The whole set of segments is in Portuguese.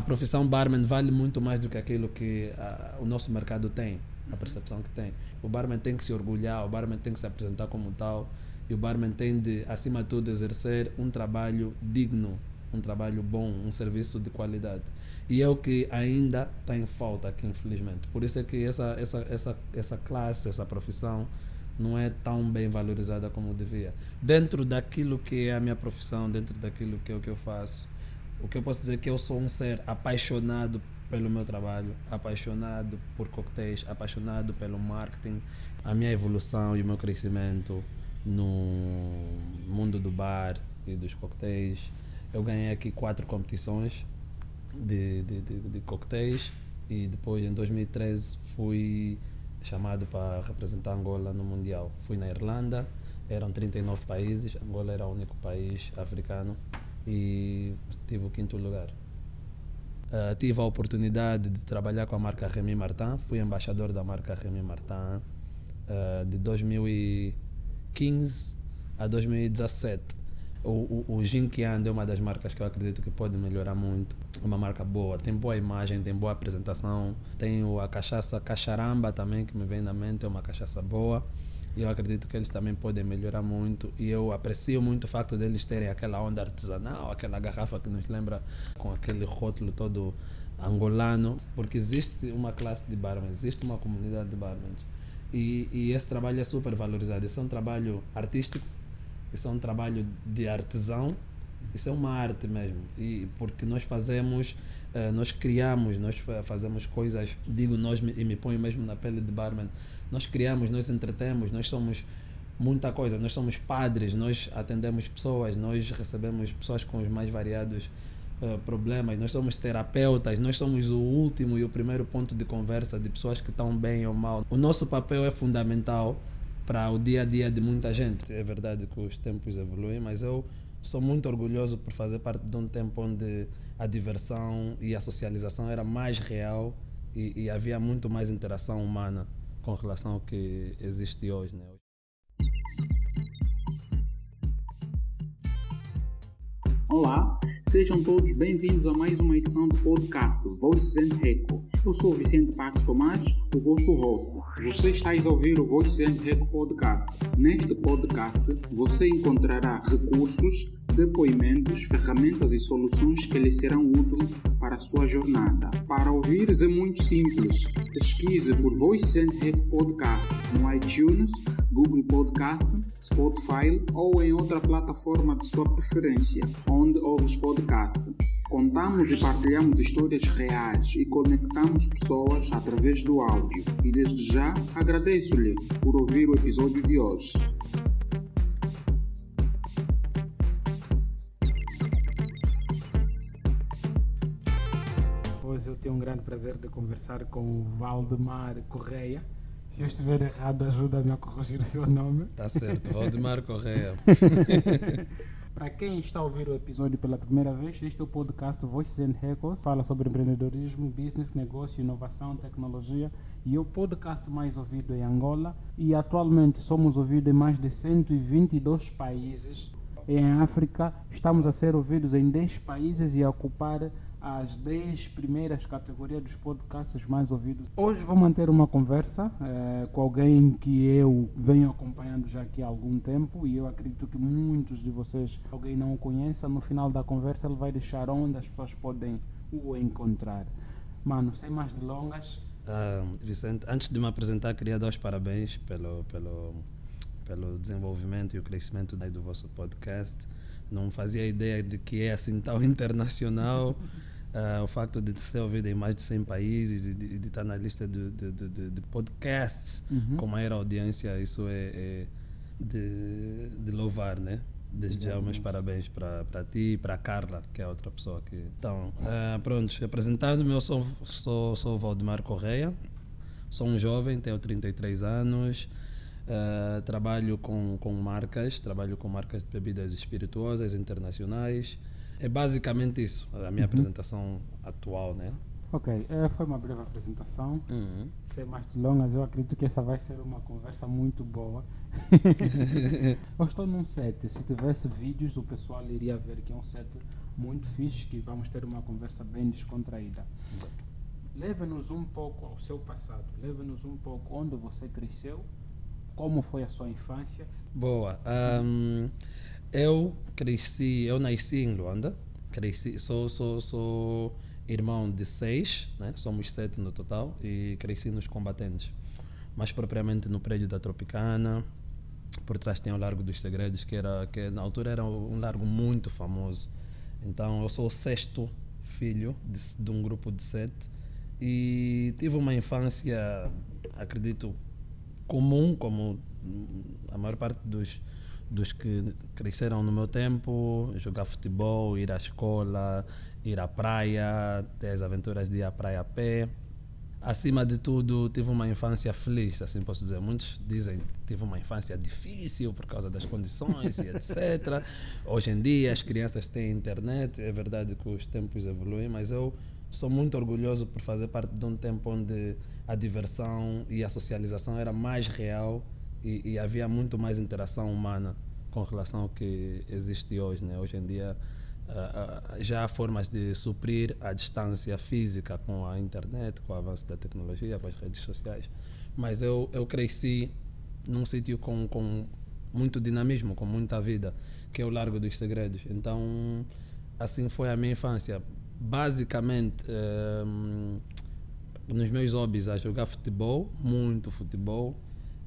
a profissão barman vale muito mais do que aquilo que uh, o nosso mercado tem, a percepção que tem. O barman tem que se orgulhar, o barman tem que se apresentar como tal e o barman tem de, acima de tudo, exercer um trabalho digno, um trabalho bom, um serviço de qualidade. E é o que ainda está em falta aqui, infelizmente. Por isso é que essa, essa, essa, essa classe, essa profissão, não é tão bem valorizada como devia. Dentro daquilo que é a minha profissão, dentro daquilo que é o que eu faço, o que eu posso dizer é que eu sou um ser apaixonado pelo meu trabalho, apaixonado por coquetéis, apaixonado pelo marketing, a minha evolução e o meu crescimento no mundo do bar e dos coquetéis. Eu ganhei aqui quatro competições de, de, de, de coquetéis e depois em 2013 fui chamado para representar Angola no Mundial. Fui na Irlanda, eram 39 países, Angola era o único país africano e tive o quinto lugar. Uh, tive a oportunidade de trabalhar com a marca Remy Martin, fui embaixador da marca Remy Martin uh, de 2015 a 2017 o, o, o é uma das marcas que eu acredito que pode melhorar muito. É uma marca boa, tem boa imagem, tem boa apresentação. Tenho a cachaça Cacharamba também, que me vem na mente, é uma cachaça boa. Eu acredito que eles também podem melhorar muito. E eu aprecio muito o facto deles terem aquela onda artesanal, aquela garrafa que nos lembra com aquele rótulo todo angolano. Porque existe uma classe de barman, existe uma comunidade de barman. E, e esse trabalho é super valorizado. Esse é um trabalho artístico isso é um trabalho de artesão, isso é uma arte mesmo. E porque nós fazemos, uh, nós criamos, nós fazemos coisas, digo nós e me ponho mesmo na pele de barman. Nós criamos, nós entretemos, nós somos muita coisa. Nós somos padres, nós atendemos pessoas, nós recebemos pessoas com os mais variados uh, problemas, nós somos terapeutas, nós somos o último e o primeiro ponto de conversa de pessoas que estão bem ou mal. O nosso papel é fundamental para o dia a dia de muita gente. É verdade que os tempos evoluem, mas eu sou muito orgulhoso por fazer parte de um tempo onde a diversão e a socialização era mais real e, e havia muito mais interação humana com relação ao que existe hoje. Né? Olá, sejam todos bem-vindos a mais uma edição do podcast Voices and Reco. Eu sou Vicente Pax Tomás, o vosso host. Você está a ouvir o Voices and Reco podcast. Neste podcast, você encontrará recursos depoimentos, ferramentas e soluções que lhe serão úteis para a sua jornada. Para ouvires é muito simples. Pesquise por Voice and Podcast no iTunes, Google Podcast, Spotify ou em outra plataforma de sua preferência, onde ouves podcast. Contamos e partilhamos histórias reais e conectamos pessoas através do áudio. E desde já agradeço-lhe por ouvir o episódio de hoje. Tenho um grande prazer de conversar com o Valdemar Correia. Se eu estiver errado, ajuda-me a corrigir o seu nome. Está certo, Valdemar Correia. Para quem está a ouvir o episódio pela primeira vez, este é o podcast Voices and Records. Fala sobre empreendedorismo, business, negócio, inovação, tecnologia e é o podcast mais ouvido em Angola. E atualmente somos ouvidos em mais de 122 países. Em África, estamos a ser ouvidos em 10 países e a ocupar as 10 primeiras categorias dos podcasts mais ouvidos. Hoje vou manter uma conversa é, com alguém que eu venho acompanhando já aqui há algum tempo e eu acredito que muitos de vocês, alguém não o conheça, no final da conversa ele vai deixar onde as pessoas podem o encontrar. Mano, sem mais delongas. Uh, Vicente, antes de me apresentar, queria dar os parabéns pelo, pelo, pelo desenvolvimento e o crescimento do vosso podcast. Não fazia ideia de que é assim tão internacional. Uh, o facto de ser ouvido em mais de 100 países e de, de estar na lista de, de, de, podcasts uhum. com maior audiência, isso é, é de, louvar, né? Desde já, meus parabéns para ti e para Carla, que é outra pessoa que. Então, uh, pronto, apresentando-me, eu sou, sou, sou Valdemar Correia, sou um jovem, tenho 33 anos, uh, trabalho com, com marcas, trabalho com marcas de bebidas espirituosas internacionais. É basicamente isso, a minha uhum. apresentação atual, né? Ok, eh, foi uma breve apresentação. Uhum. Sem mais delongas, eu acredito que essa vai ser uma conversa muito boa. eu estou num set. Se tivesse vídeos, o pessoal iria ver que é um set muito fixe, que vamos ter uma conversa bem descontraída. Leve-nos um pouco ao seu passado. Leve-nos um pouco onde você cresceu, como foi a sua infância. Boa. Ahm, eu cresci, eu nasci em Luanda. Cresci, sou, sou, sou irmão de seis, né? somos sete no total, e cresci nos combatentes. Mais propriamente no prédio da Tropicana. Por trás tem o Largo dos Segredos, que, era, que na altura era um largo muito famoso. Então eu sou o sexto filho de, de um grupo de sete e tive uma infância, acredito, comum, como a maior parte dos, dos que cresceram no meu tempo, jogar futebol, ir à escola, ir à praia, ter as aventuras de ir à praia a pé. Acima de tudo, tive uma infância feliz, assim posso dizer. Muitos dizem que tive uma infância difícil por causa das condições e etc. Hoje em dia as crianças têm internet, é verdade que os tempos evoluem, mas eu sou muito orgulhoso por fazer parte de um tempo onde a diversão e a socialização era mais real e, e havia muito mais interação humana com relação ao que existe hoje. Né? Hoje em dia uh, uh, já há formas de suprir a distância física com a internet, com o avanço da tecnologia, com as redes sociais. Mas eu, eu cresci num sítio com, com muito dinamismo, com muita vida, que é o Largo dos Segredos. Então, assim foi a minha infância. Basicamente, um, nos meus hobbies, a jogar futebol, muito futebol,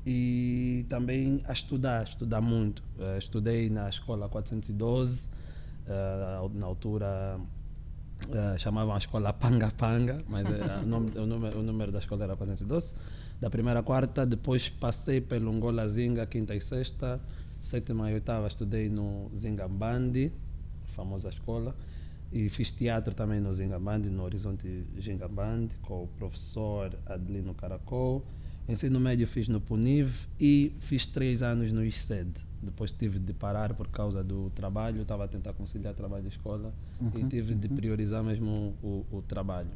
e também a estudar, estudar muito. Uh, estudei na escola 412, uh, na altura uh, chamavam a escola Panga Panga, mas o, nome, o, número, o número da escola era 412. Da primeira a quarta, depois passei pelo Angola Zinga, quinta e sexta, sétima e oitava estudei no Zingambandi, famosa escola, e fiz teatro também no Zingambandi, no Horizonte Zingambandi, com o professor Adelino Caracol. Ensino médio fiz no Puniv e fiz três anos no ISED. Depois tive de parar por causa do trabalho, estava a tentar conciliar trabalho e escola uhum, e tive uhum. de priorizar mesmo o, o, trabalho.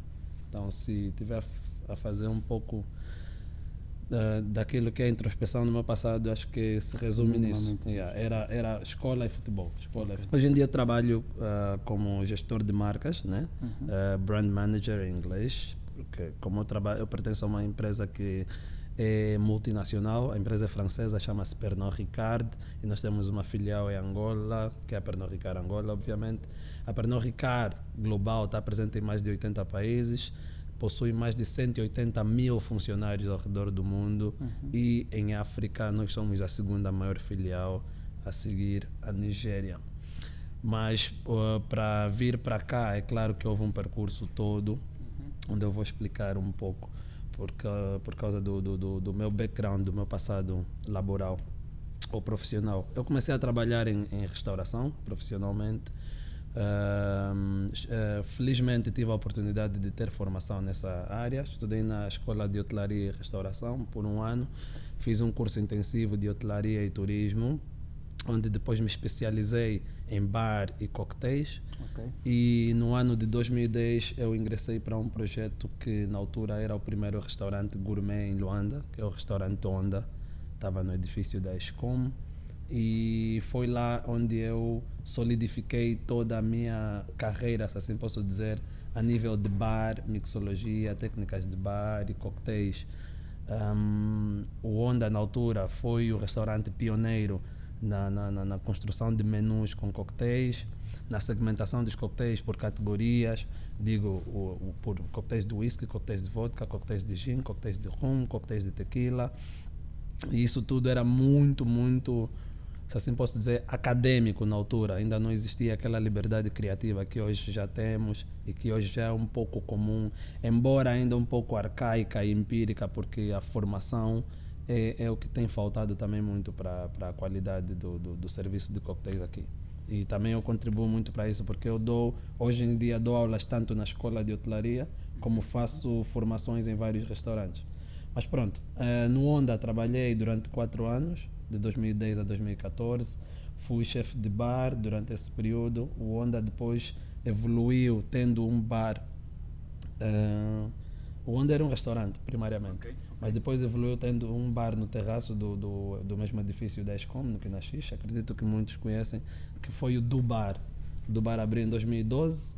Então, se tiver a fazer um pouco uh, daquilo que é a introspeção no meu passado, acho que se resume nisso. Yeah, era, era escola e futebol. Escola okay. futebol. Hoje em dia eu trabalho uh, como gestor de marcas, né? Uhum. Uh, brand manager em inglês, porque como eu trabalho, eu pertenço a uma empresa que é multinacional, a empresa é francesa, chama-se Pernod Ricard e nós temos uma filial em Angola, que é a Pernod Ricard Angola, obviamente. A Pernod Ricard global está presente em mais de 80 países, possui mais de 180 mil funcionários ao redor do mundo uhum. e em África nós somos a segunda maior filial a seguir a Nigéria. Mas uh, para vir para cá, é claro que houve um percurso todo, uhum. onde eu vou explicar um pouco por, por causa do, do, do, meu background, do meu passado laboral ou profissional. Eu comecei a trabalhar em, em restauração profissionalmente. Uh, uh, felizmente tive a oportunidade de ter formação nessa área. Estudei na Escola de Hotelaria e Restauração por um ano. Fiz um curso intensivo de hotelaria e turismo onde depois me especializei em bar e coquetéis. Okay. E no ano de 2010 eu ingressei para um projeto que na altura era o primeiro restaurante gourmet em Luanda, que é o restaurante Onda, estava no edifício da Escom. E foi lá onde eu solidifiquei toda a minha carreira, se assim posso dizer, a nível de bar, mixologia, técnicas de bar e coquetéis. Um, o Onda, na altura, foi o restaurante pioneiro na, na, na, construção de menus com coquetéis, na segmentação dos coquetéis por categorias, digo, o, o, por coquetéis de whisky, coquetéis de vodka, coquetéis de gin, coquetéis de rum, coquetéis de tequila. E isso tudo era muito, muito, se assim posso dizer, acadêmico na altura. Ainda não existia aquela liberdade criativa que hoje já temos e que hoje já é um pouco comum, embora ainda um pouco arcaica e empírica, porque a formação é, é o que tem faltado também muito para a qualidade do, do, do, serviço de coquetéis aqui. E também eu contribuo muito para isso, porque eu dou, hoje em dia, dou aulas tanto na escola de hotelaria, como faço formações em vários restaurantes. Mas pronto, uh, no Onda trabalhei durante quatro anos, de 2010 a 2014. Fui chefe de bar durante esse período. O Onda depois evoluiu, tendo um bar Uh, o Onda era um restaurante, primariamente. Ok, ok. Mas depois evoluiu tendo um bar no terraço do, do, do mesmo edifício da Escom, no Quinaxixa. Acredito que muitos conhecem, que foi o do bar. Do bar abriu em 2012.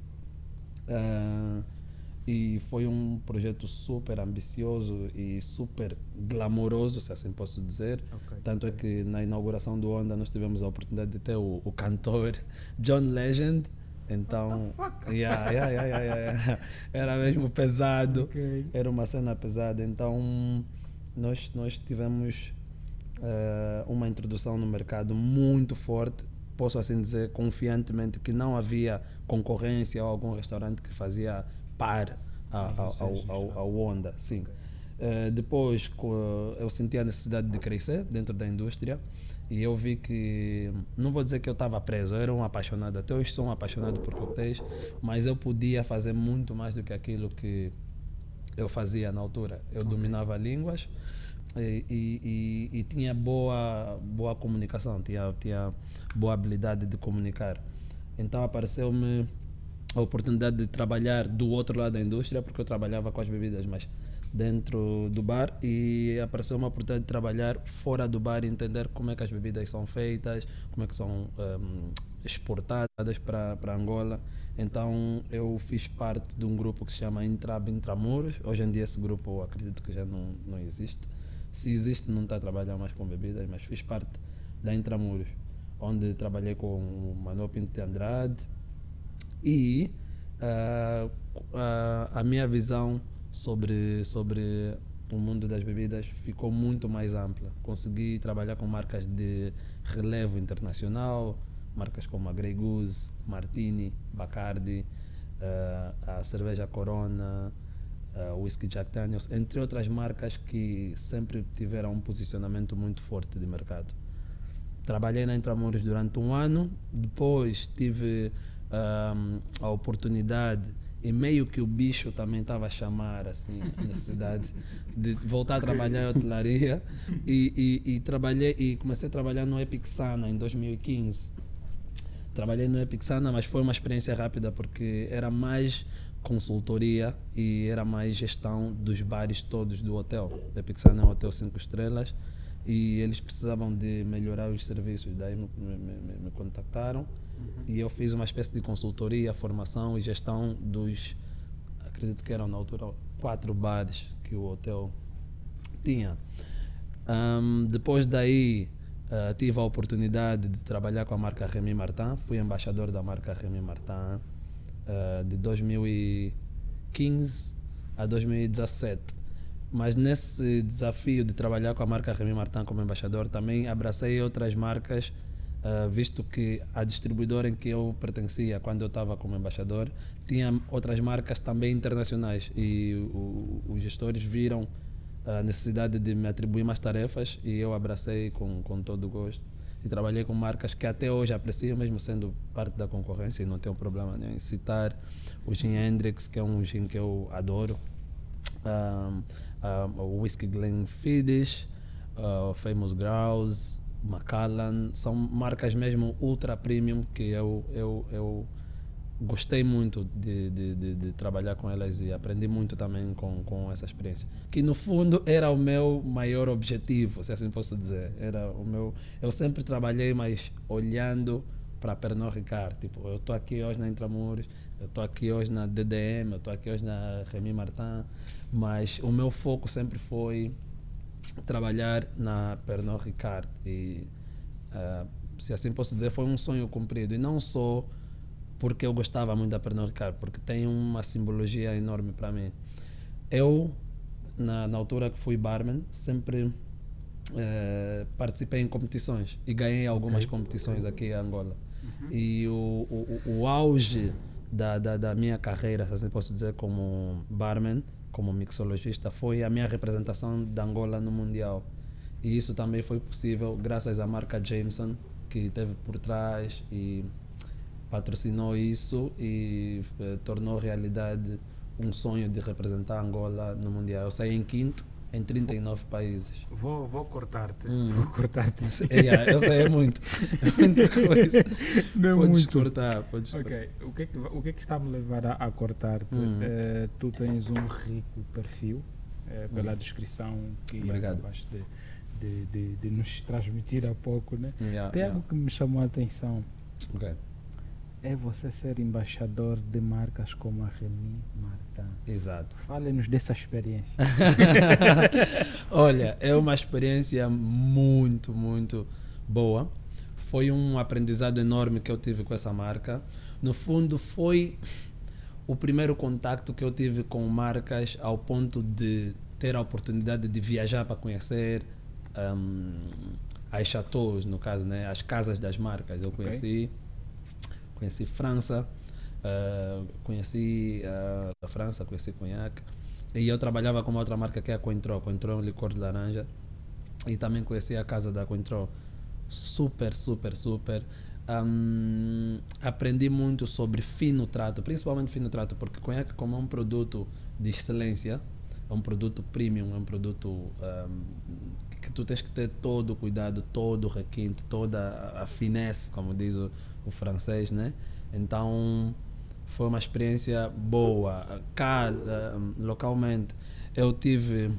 Uh, e foi um projeto super ambicioso e super glamouroso, se assim posso dizer. Ok. Tanto é que na inauguração do Onda nós tivemos a oportunidade de ter o, o cantor John Legend. Então, yeah, yeah, yeah, yeah, era mesmo pesado. Ok. Era uma cena pesada. Então, nós, nós tivemos eh, uma introdução no mercado muito forte. Posso assim dizer confiantemente que não havia concorrência ou algum restaurante que fazia par a- ao, Honda. Sim. Eh, depois co- eu senti a necessidade de crescer dentro da indústria e eu vi que, não vou dizer que eu estava preso, eu era um apaixonado, até hoje sou um apaixonado por coquetéis, mas eu podia fazer muito mais do que aquilo que eu fazia na altura. Eu dominava línguas e, e, e, e tinha boa, boa comunicação, tinha, tinha boa habilidade de comunicar. Então apareceu-me a oportunidade de trabalhar do outro lado da indústria, porque eu trabalhava com as bebidas, mas dentro do bar, e apareceu uma oportunidade de trabalhar fora do bar e entender como é que as bebidas são feitas, como é que são ehm, exportadas para Angola. Então eu fiz parte de um grupo que se chama Intrab Intramuros. Hoje em dia esse grupo eu acredito que já não, não existe. Se existe, não está a trabalhar mais com bebidas, mas fiz parte da Intramuros, onde trabalhei com o Manuel Pinto de Andrade, e ah, ah, a minha visão sobre, sobre o mundo das bebidas ficou muito mais ampla. Consegui trabalhar com marcas de relevo internacional, marcas como a Grey Goose, Martini, Bacardi, ah, a cerveja Corona, o whisky Jack Daniels, entre outras marcas que sempre tiveram um posicionamento muito forte de mercado. Trabalhei na Intramuros durante um ano, depois tive ahm, a oportunidade e meio que o bicho também estava a chamar assim, a necessidade de voltar a trabalhar em hotelaria e, e, e trabalhei e comecei a trabalhar no Epic Sana em 2015. Trabalhei no Epic Sana, mas foi uma experiência rápida porque era mais consultoria e era mais gestão dos bares todos do hotel. O Epic Sana é um hotel 5 estrelas e eles precisavam de melhorar os serviços. Daí me, me, me- me contactaram e eu fiz uma espécie de consultoria, formação e gestão dos, acredito que eram na altura, quatro bares que o hotel tinha. Ahm, depois daí ah, tive a oportunidade de trabalhar com a marca Remy Martin, fui embaixador da marca Remy Martin ah, de 2015 a 2017. Mas nesse desafio de trabalhar com a marca Remy Martin como embaixador, também abracei outras marcas, ah, visto que a distribuidora em que eu pertencia quando eu estava como embaixador tinha outras marcas também internacionais e o- os gestores viram a necessidade de me atribuir mais tarefas e eu abracei com, com todo o gosto. E trabalhei com marcas que até hoje aprecio, mesmo sendo parte da concorrência, e não tenho problema nenhum em citar o Gin Hendrix, que é um gin que eu adoro, um, um, o Whisky Glenfiddich, uh, o Famous Grouse, Macallan, são marcas mesmo ultra premium que eu, eu, eu gostei muito de, de, de, de trabalhar com elas e aprendi muito também com, com essa experiência. Que no fundo era o meu maior objetivo, se assim posso dizer. Era o meu, eu sempre trabalhei, mas olhando para Pernod Ricard. Tipo, eu estou aqui hoje na Intramuros, eu estou aqui hoje na DDM, eu estou aqui hoje na Remy Martin, mas o meu foco sempre foi trabalhar na Pernod Ricard. E ah, se assim posso dizer foi um sonho cumprido. E não só porque eu gostava muito da Pernod Ricard porque tem uma simbologia enorme para mim. Eu na, na altura que fui barman sempre eh, participei em competições e ganhei algumas competições aqui em Angola. E o, o, o- o auge da, da, da minha carreira, se assim posso dizer, como barman, como mixologista, foi a minha representação da Angola no Mundial. E isso também foi possível graças à marca Jameson, que esteve por trás e patrocinou isso e eh, tornou realidade um sonho de representar Angola no Mundial. Eu saí em quinto em 39 países. Vou, vou cortar-te. Hum. Vou cortar-te. É, yeah, eu sei, é muito. É muita coisa. Não é podes muito. cortar, podes cortar. Ok, o que é que, o que, é que está a me levar a, a cortar-te? Hum. Eh, tu tens um rico perfil, eh, pela Hum. descrição que Obrigado. acabaste de, de, de, de nos transmitir há pouco, né? Yeah, Tem yeah. algo que me chamou a atenção, Ok. é você ser embaixador de marcas como a Remy Martin. Exato. Fale-nos dessa experiência. Olha, é uma experiência muito, muito boa. Foi um aprendizado enorme que eu tive com essa marca. No fundo, foi o primeiro contacto que eu tive com marcas ao ponto de ter a oportunidade de viajar para conhecer hum, as chateaus, no caso, né, as casas das marcas. Eu conheci, conheci França, ah, conheci ah, a França, conheci Cognac. E eu trabalhava com uma outra marca que é a Cointreau. Cointreau é um licor de laranja. E também conheci a casa da Cointreau. Super, super, super. Hum, aprendi muito sobre fino trato, principalmente fino trato, porque Cognac como é um produto de excelência, é um produto premium, é um produto hum, que tu tens que ter todo o cuidado, todo o requinte, toda a- a finesse, como diz o, o francês, né? Então, foi uma experiência boa. Cá, hum, localmente, eu tive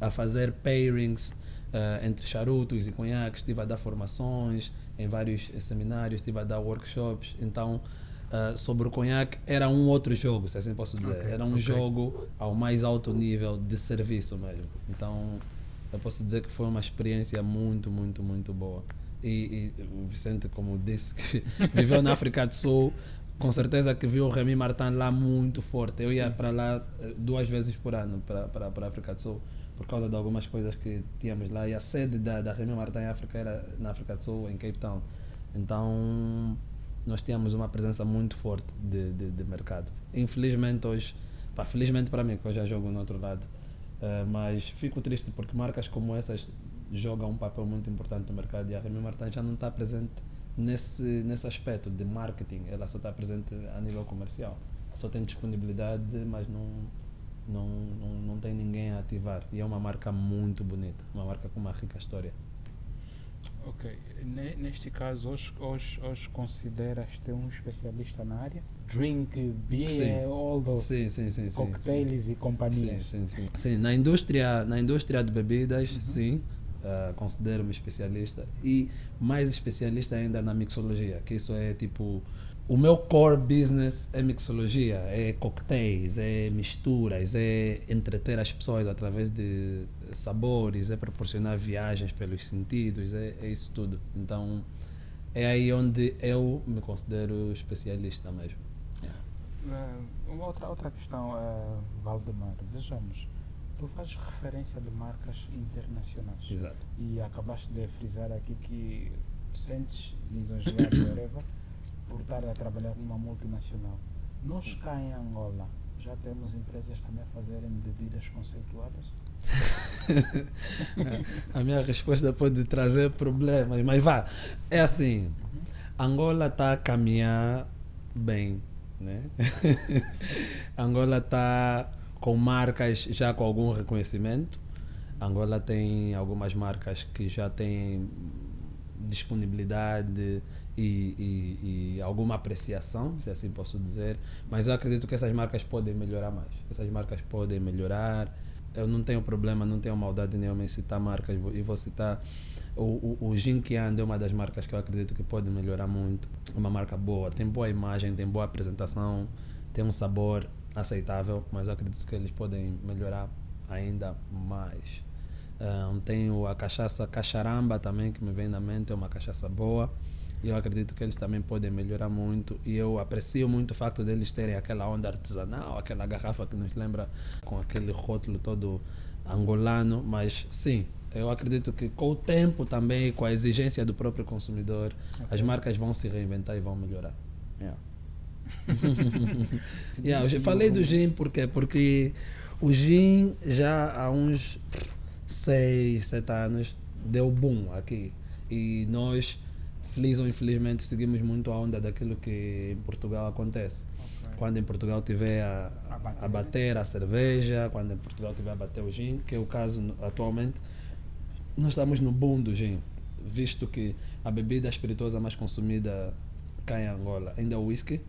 a fazer pairings eh, entre charutos e conhaques, estive a dar formações em vários eh, seminários, estive a dar workshops. Então, eh, sobre o conhaque, era um outro jogo, se assim posso dizer. Ok, era um ok. jogo ao mais alto nível de serviço mesmo. Então, eu posso dizer que foi uma experiência muito, muito, muito boa. E, e o Vicente, como disse, que viveu na África do Sul, com certeza que viu o Remy Martin lá muito forte. Eu ia para lá eh, duas vezes por ano, para, para, para a África do Sul, por causa de algumas coisas que tínhamos lá. E a sede da, da Remy Martin em África era na África do Sul, em Cape Town. Então, nós tínhamos uma presença muito forte de, de, de mercado. Infelizmente, hoje, pá, felizmente para mim, que eu já jogo no outro lado, eh, mas fico triste porque marcas como essas jogam um papel muito importante no mercado e a Remy Martin já não está presente nesse, nesse aspecto de marketing, ela só está presente a nível comercial. Só tem disponibilidade, mas não, não, não, não tem ninguém a ativar. E é uma marca muito bonita, uma marca com uma rica história. ok, Ne- neste caso, hoje, hoje, hoje consideras-te um especialista na área? Drink, beer, Sim. all those Sim, sim, sim. sim, cocktails e Sim, companhias. sim, sim. Sim, na indústria, na indústria de bebidas, sim, ah, considero-me especialista. E mais especialista ainda na mixologia, que isso é tipo. O meu core business é mixologia, é cocktails, é misturas, é entreter as pessoas através de sabores, é proporcionar viagens pelos sentidos, é, é isso tudo. Então é aí onde eu me considero especialista mesmo. Eh, uma outra, outra questão, eh, Valdemar, vejamos, tu fazes referência de marcas internacionais Exato. e acabaste de frisar aqui que sentes lisonjeado whatever, por estar a trabalhar numa multinacional. Nós cá em Angola já temos empresas também a fazerem bebidas conceituadas? A minha resposta pode trazer problemas, mas vá. É assim, Angola está a caminhar bem, né? Angola está com marcas já com algum reconhecimento. Angola tem algumas marcas que já têm disponibilidade e, e- e alguma apreciação, se assim posso dizer. Mas eu acredito que essas marcas podem melhorar mais. Essas marcas podem melhorar. Eu não tenho problema, não tenho maldade nenhuma em citar marcas e vou citar. O, o, o Jinkiand é uma das marcas que eu acredito que pode melhorar muito. Uma marca boa, tem boa imagem, tem boa apresentação, tem um sabor aceitável, mas eu acredito que eles podem melhorar ainda mais. Ahn, tenho a cachaça Cacharamba também, que me vem na mente, é uma cachaça boa. E eu acredito que eles também podem melhorar muito. E eu aprecio muito o facto deles terem aquela onda artesanal, aquela garrafa que nos lembra com aquele rótulo todo angolano. Mas sim, eu acredito que com o tempo também, com a exigência do próprio consumidor, as marcas vão se reinventar e vão melhorar. Yeah. Yeah, eu já falei do gin porque porque o gin já há uns 6, 7 anos deu boom aqui e nós feliz ou infelizmente seguimos muito a onda daquilo que em Portugal acontece. Ok. quando em Portugal tiver a, A bater, a bater a cerveja, quando em Portugal tiver a bater o gin, que é o caso atualmente, nós estamos no boom do gin, visto que a bebida espirituosa mais consumida cá em Angola ainda é o whisky,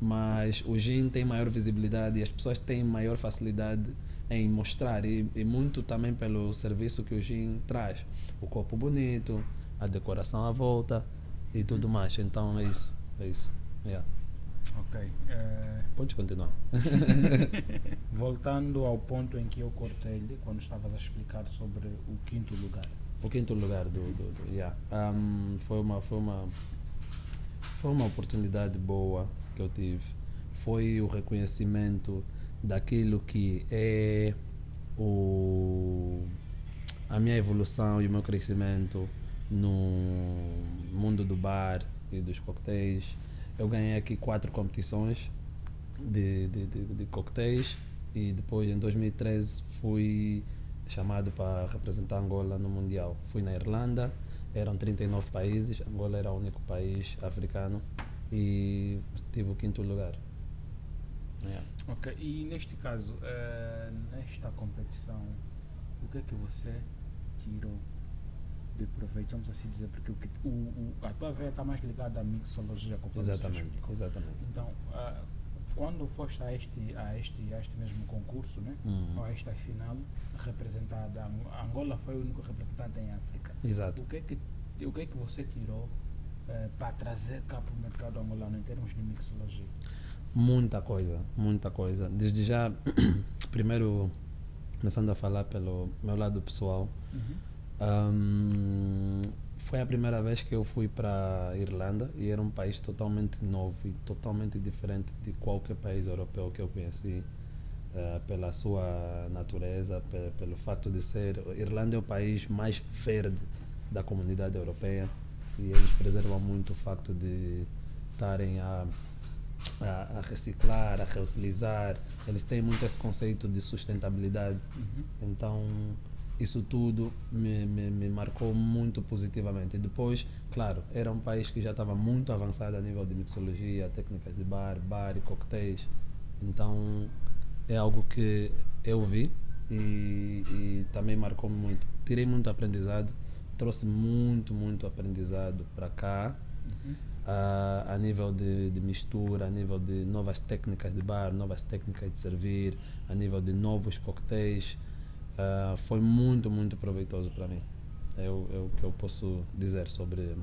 mas o gin tem maior visibilidade e as pessoas têm maior facilidade em mostrar e, e muito também pelo serviço que o gin traz, o copo bonito, a decoração à volta e tudo mais. Então é isso, é isso. Yeah. Ok. eh, Pode continuar. voltando ao ponto em que eu cortei-lhe, quando estavas a explicar sobre o quinto lugar. O quinto lugar do, do, do yeah. Um, foi uma foi uma foi uma oportunidade boa que eu tive. Foi o reconhecimento daquilo que é o a minha evolução e o meu crescimento no mundo do bar e dos coquetéis. Eu ganhei aqui quatro competições de, de, de, de coquetéis e depois em 2013 fui chamado para representar Angola no Mundial. Fui na Irlanda, eram 39 países, Angola era o único país africano e tive o quinto lugar. Yeah. Ok. E neste caso, eh, nesta competição, o que é que você tirou de proveito, vamos assim dizer, porque o, o, o- a tua veia está mais ligada à mixologia, conforme Exatamente, exatamente. Então, ah, quando foste a este, a este, a este mesmo concurso, né? Uhum. ou a esta final, representada, a Angola foi o único representante em África. Exato. O que é que, o que, é que você tirou eh, para trazer cá para o mercado angolano em termos de mixologia? Muita coisa, muita coisa. Desde já, primeiro, começando a falar pelo meu lado pessoal, Ahm, foi a primeira vez que eu fui para Irlanda e era um país totalmente novo e totalmente diferente de qualquer país europeu que eu conheci ah, pela sua natureza, pe- pelo fato de ser Irlanda é o país mais verde da comunidade europeia e eles preservam muito o facto de estarem a, a, a reciclar, a reutilizar. Eles têm muito esse conceito de sustentabilidade. Então, isso tudo me, me, me marcou muito positivamente. E depois, claro, era um país que já estava muito avançado a nível de mixologia, técnicas de bar, bar e coquetéis. Então, é algo que eu vi e, e também marcou-me muito. Tirei muito aprendizado, trouxe muito, muito aprendizado para cá. a, a nível de, de mistura, a nível de novas técnicas de bar, novas técnicas de servir, a nível de novos coquetéis. Ah, foi muito, muito proveitoso para mim. É o, é o que eu posso dizer sobre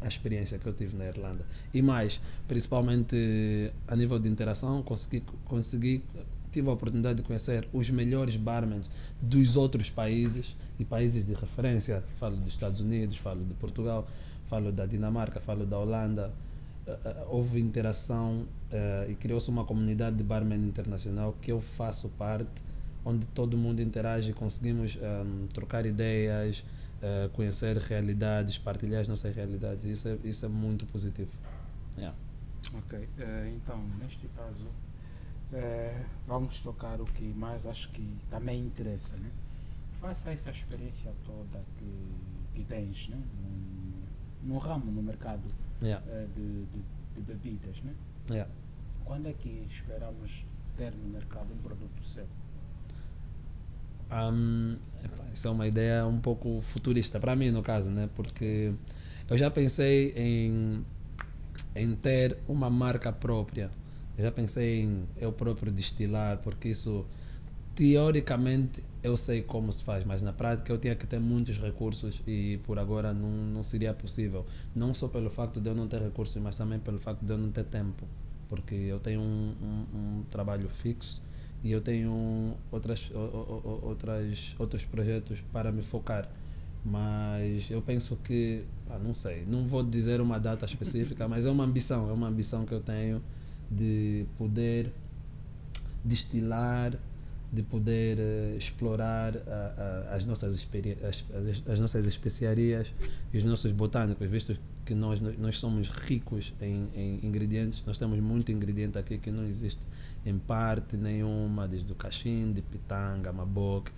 a experiência que eu tive na Irlanda. E mais, principalmente a nível de interação, consegui, consegui tive a oportunidade de conhecer os melhores barmans dos outros países e países de referência. Falo dos Estados Unidos, falo de Portugal, falo da Dinamarca, falo da Holanda. Eh, eh, houve interação eh, e criou-se uma comunidade de barman internacional que eu faço parte, onde todo mundo interage, conseguimos ehm, trocar ideias, eh, conhecer realidades, partilhar as nossas realidades. Isso é, isso é muito positivo. Yeah. Ok, eh, então, neste caso, eh, vamos tocar o que mais acho que também interessa, né? Faça essa experiência toda que, que tens, né? No, no ramo, no mercado Yeah. eh, de, de, de bebidas, né? Yeah. Quando é que esperamos ter no mercado um produto seu? Epá, isso é uma ideia um pouco futurista para mim no caso, né? Porque eu já pensei em em ter uma marca própria. Eu já pensei em eu próprio destilar, porque isso teoricamente eu sei como se faz, mas na prática eu tinha que ter muitos recursos e por agora não, não seria possível. Não só pelo facto de eu não ter recursos, mas também pelo facto de eu não ter tempo. Porque eu tenho um, um, um trabalho fixo e eu tenho outras, outras, outros projetos para me focar. Mas eu penso que, ah, não sei, não vou dizer uma data específica, mas é uma ambição, é uma ambição que eu tenho de poder destilar, de poder eh, explorar as, nossas as, as, as nossas especiarias e os nossos botânicos, visto que nós, nós somos ricos em, em ingredientes, nós temos muito ingrediente aqui que não existe em parte nenhuma, desde o cachim, de pitanga, maboque.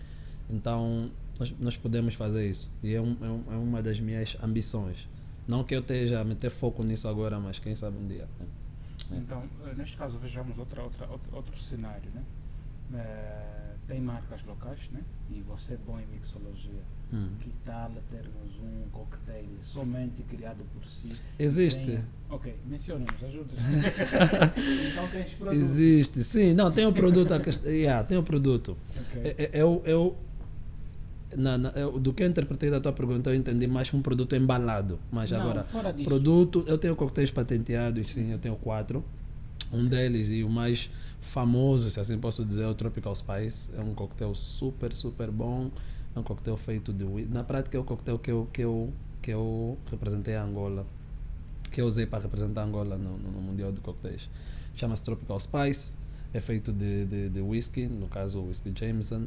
Então, nós, nós podemos fazer isso. E é, um, é, um- é uma das minhas ambições. Não que eu esteja a meter foco nisso agora, mas quem sabe um dia. né? Então, eh, neste caso, vejamos outra, outra, outro, outro cenário, né? Eh, tem marcas locais, né? E você é bom em mixologia. Hum. Que tal termos um cocktail somente criado por si? Existe. Tem- Ok, menciona-nos, ajuda Então tens produto. Existe, sim. Não, tem o produto. a yeah, tem o produto. Ok. É- é- Eu, eu, na- na- eu- do que eu interpretei da tua pergunta, eu entendi mais que um produto embalado. Mas Não, agora, produto, eu tenho coquetéis patenteados, sim, eu tenho quatro. Um deles e o mais famoso, se assim posso dizer, é o Tropical Spice. É um coquetel super, super bom. É um coquetel feito de whi- Na prática, é o coquetel que eu, que eu, que eu representei a Angola. Que eu usei para representar Angola no, no- no Mundial de Coquetéis. Chama-se Tropical Spice. É feito de, de, de whisky, no caso o whisky Jameson.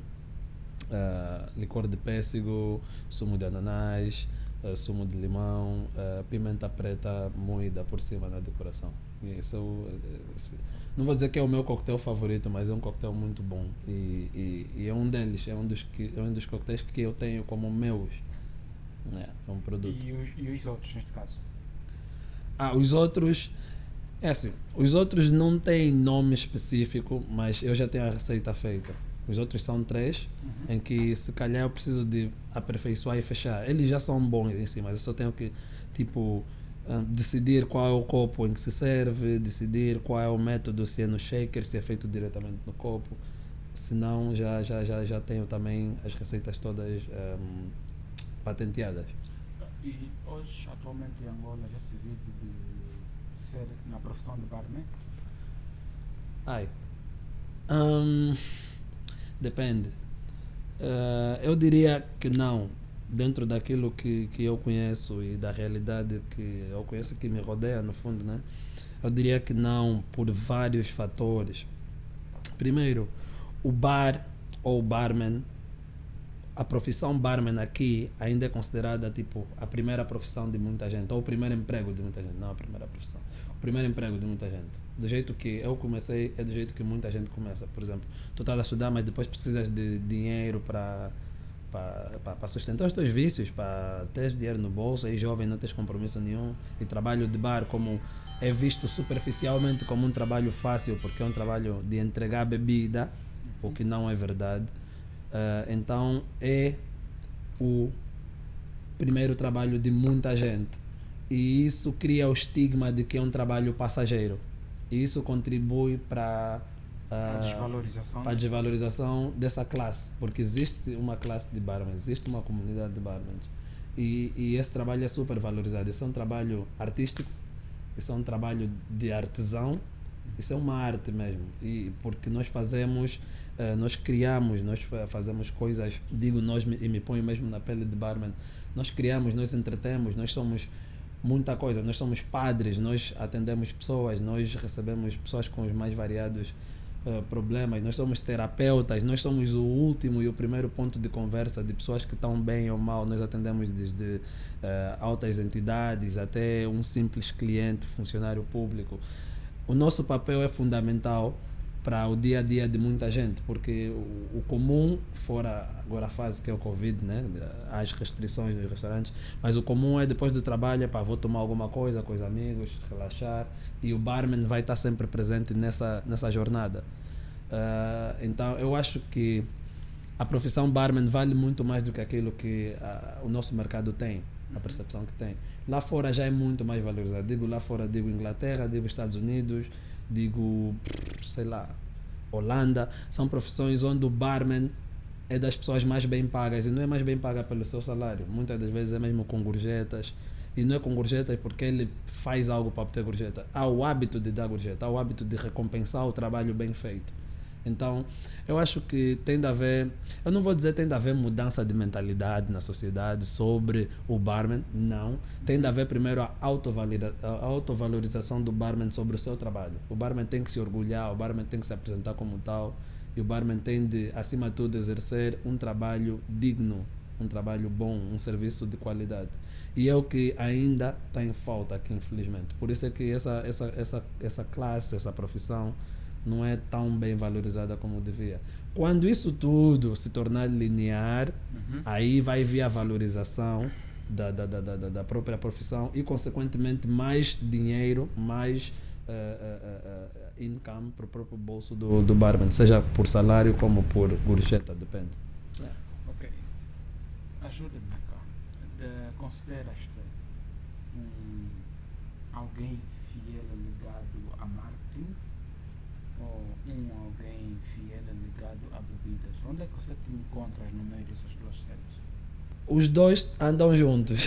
Ah, licor de pêssego, sumo de ananás, ah, sumo de limão, ah, pimenta preta moída por cima na decoração. Esse é não vou dizer que é o meu coquetel favorito, mas é um coquetel muito bom. E, e, e é um deles, é um dos, que, é um dos coquetéis que eu tenho como meus. né? É um produto. E os, e os outros, neste caso? Ah, os outros. É assim, os outros não têm nome específico, mas eu já tenho a receita feita. Os outros são três, em que se calhar eu preciso de aperfeiçoar e fechar. Eles já são bons em si, mas eu só tenho que, tipo, ah, decidir qual é o copo em que se serve, decidir qual é o método, se é no shaker, se é feito diretamente no copo. Senão já, já, já, já tenho também as receitas todas ahm, patenteadas. E hoje, atualmente em Angola, já se vive de ser na profissão de barman? Ai. Hum, depende. Eh, eu diria que não. Dentro daquilo que, que eu conheço e da realidade que eu conheço que me rodeia, no fundo, né? Eu diria que não, por vários fatores. Primeiro, o bar ou barman, a profissão barman aqui ainda é considerada tipo a primeira profissão de muita gente, ou o primeiro emprego de muita gente, não a primeira profissão. Primeiro emprego de muita gente. Do jeito que eu comecei, é do jeito que muita gente começa. Por exemplo, tu estás a estudar, mas depois precisas de dinheiro para para sustentar os teus vícios, para ter dinheiro no bolso, aí jovem não tens compromisso nenhum, e trabalho de bar como é visto superficialmente como um trabalho fácil, porque é um trabalho de entregar bebida, o que não é verdade. Ah, então é o primeiro trabalho de muita gente. E isso cria o estigma de que é um trabalho passageiro. E isso contribui para A desvalorização. para a desvalorização dessa classe, porque existe uma classe de barman, existe uma comunidade de barman. E, e esse trabalho é super valorizado. Isso é um trabalho artístico, isso é um trabalho de artesão, isso é uma arte mesmo. E porque nós fazemos, eh, nós criamos, nós fa- fazemos coisas, digo nós e me ponho mesmo na pele de barman, nós criamos, nós entretemos, nós somos muita coisa. Nós somos padres, nós atendemos pessoas, nós recebemos pessoas com os mais variados eh, problemas, nós somos terapeutas, nós somos o último e o primeiro ponto de conversa de pessoas que estão bem ou mal. Nós atendemos desde eh, altas entidades até um simples cliente, funcionário público. O nosso papel é fundamental para o dia a dia de muita gente, porque o, o comum, fora agora a fase que é o Covid, né? as restrições dos restaurantes, mas o comum é depois do trabalho, é, pá, vou tomar alguma coisa com os amigos, relaxar, e o barman vai estar sempre presente nessa, nessa jornada. Ah, então eu acho que a profissão barman vale muito mais do que aquilo que ah, o nosso mercado tem, a percepção que tem. Lá fora já é muito mais valorizado. Digo lá fora, digo Inglaterra, digo Estados Unidos, digo, sei lá, Holanda. São profissões onde o barman é das pessoas mais bem pagas e não é mais bem paga pelo seu salário. Muitas das vezes é mesmo com gorjetas. E não é com gorjetas porque ele faz algo para obter gorjeta. Há o hábito de dar gorjeta, há o hábito de recompensar o trabalho bem feito. Então, eu acho que tem de haver, eu não vou dizer tem de haver mudança de mentalidade na sociedade sobre o barman, não. Tem de haver primeiro a, a autovalorização do barman sobre o seu trabalho. O barman tem que se orgulhar, o barman tem que se apresentar como tal, e o barman tem de, acima de tudo, exercer um trabalho digno, um trabalho bom, um serviço de qualidade. E é o que ainda está em falta aqui, infelizmente. Por isso é que essa, essa, essa, essa classe, essa profissão, não é tão bem valorizada como devia. Quando isso tudo se tornar linear, Uhum. aí vai vir a valorização da, da, da, da, da própria profissão e, consequentemente, mais dinheiro, mais uh, uh, income para o próprio bolso do, do barman, seja por salário como por gorjeta, depende. Yeah. Ok. Ajuda-me cá. De, consideras-te um, alguém fiel ligado a marketing ou alguém fiel ligado a bebidas? Onde é que você te encontras no meio dessas duas séries? Os dois andam juntos.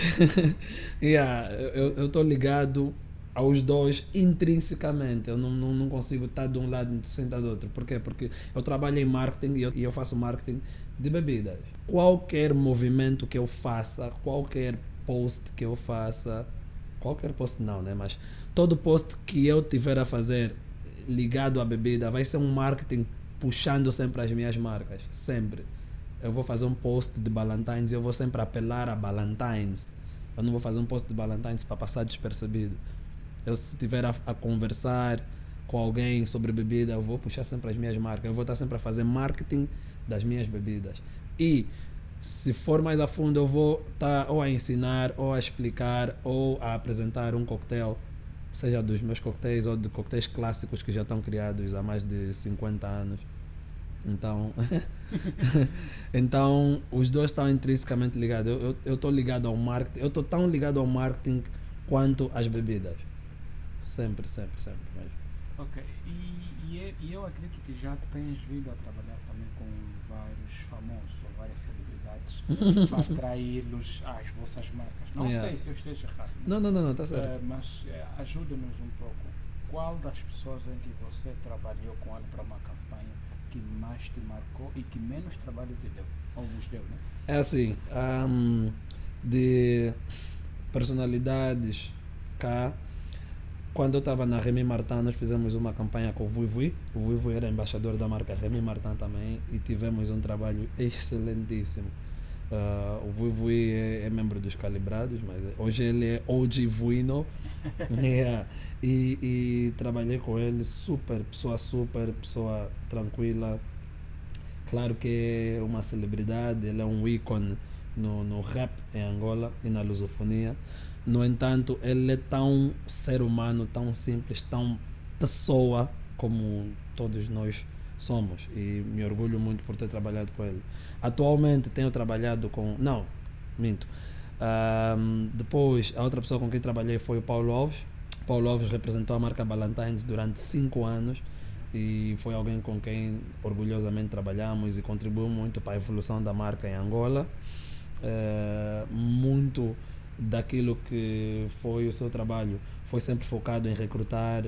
yeah, eu estou ligado aos dois intrinsecamente. Eu não, não, não consigo estar de um lado sem estar do outro. Por quê? Porque eu trabalho em marketing e eu, e eu faço marketing de bebidas. Qualquer movimento que eu faça, qualquer post que eu faça, qualquer post não, né? Mas todo post que eu tiver a fazer ligado à bebida vai ser um marketing puxando sempre as minhas marcas. Sempre. Eu vou fazer um post de Ballantines e eu vou sempre apelar a Ballantines. Eu não vou fazer um post de Ballantines para passar despercebido. Eu, se estiver a, a, conversar com alguém sobre bebida, eu vou puxar sempre as minhas marcas. Eu vou estar sempre a fazer marketing das minhas bebidas. E se for mais a fundo, eu vou estar ou a ensinar, ou a explicar, ou a apresentar um coquetel, seja dos meus coquetéis ou de coquetéis clássicos que já estão criados há mais de 50 anos. Então, então os dois estão intrinsecamente ligados. Eu estou ligado ao marketing, eu estou tão ligado ao marketing quanto às bebidas. Sempre, sempre, sempre. Mesmo. Ok. E, e, eu acredito que já tens vindo a trabalhar também com vários famosos várias celebridades para atraí-los às vossas marcas. Não yeah. sei se eu esteja errado. Não, não, não, está certo. Uh, mas uh, ajuda-nos um pouco. Qual das pessoas em que você trabalhou com ela para uma campanha que mais te marcou e que menos trabalho te deu? Ou vos deu, né? É assim, um, de personalidades cá quando eu estava na Remy Martin, nós fizemos uma campanha com o Vui Vui. O Vui Vui era embaixador da marca Remy Martin também e tivemos um trabalho excelentíssimo. Uh, o Vui Vui é, é, membro dos Calibrados, mas hoje ele é OG Vuino. yeah. e, e trabalhei com ele, super, pessoa super, pessoa tranquila. Claro que é uma celebridade, ele é um ícone no, no rap em Angola e na lusofonia. No entanto, ele é tão ser humano, tão simples, tão pessoa como todos nós somos. E me orgulho muito por ter trabalhado com ele. Atualmente tenho trabalhado com. Não, minto. Um, depois, a outra pessoa com quem trabalhei foi o Paulo Alves. Paulo Alves representou a marca Ballantines durante cinco anos e foi alguém com quem orgulhosamente trabalhamos e contribuiu muito para a evolução da marca em Angola. Uh, muito daquilo que foi o seu trabalho foi sempre focado em recrutar